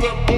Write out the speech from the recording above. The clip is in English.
Boom, boom.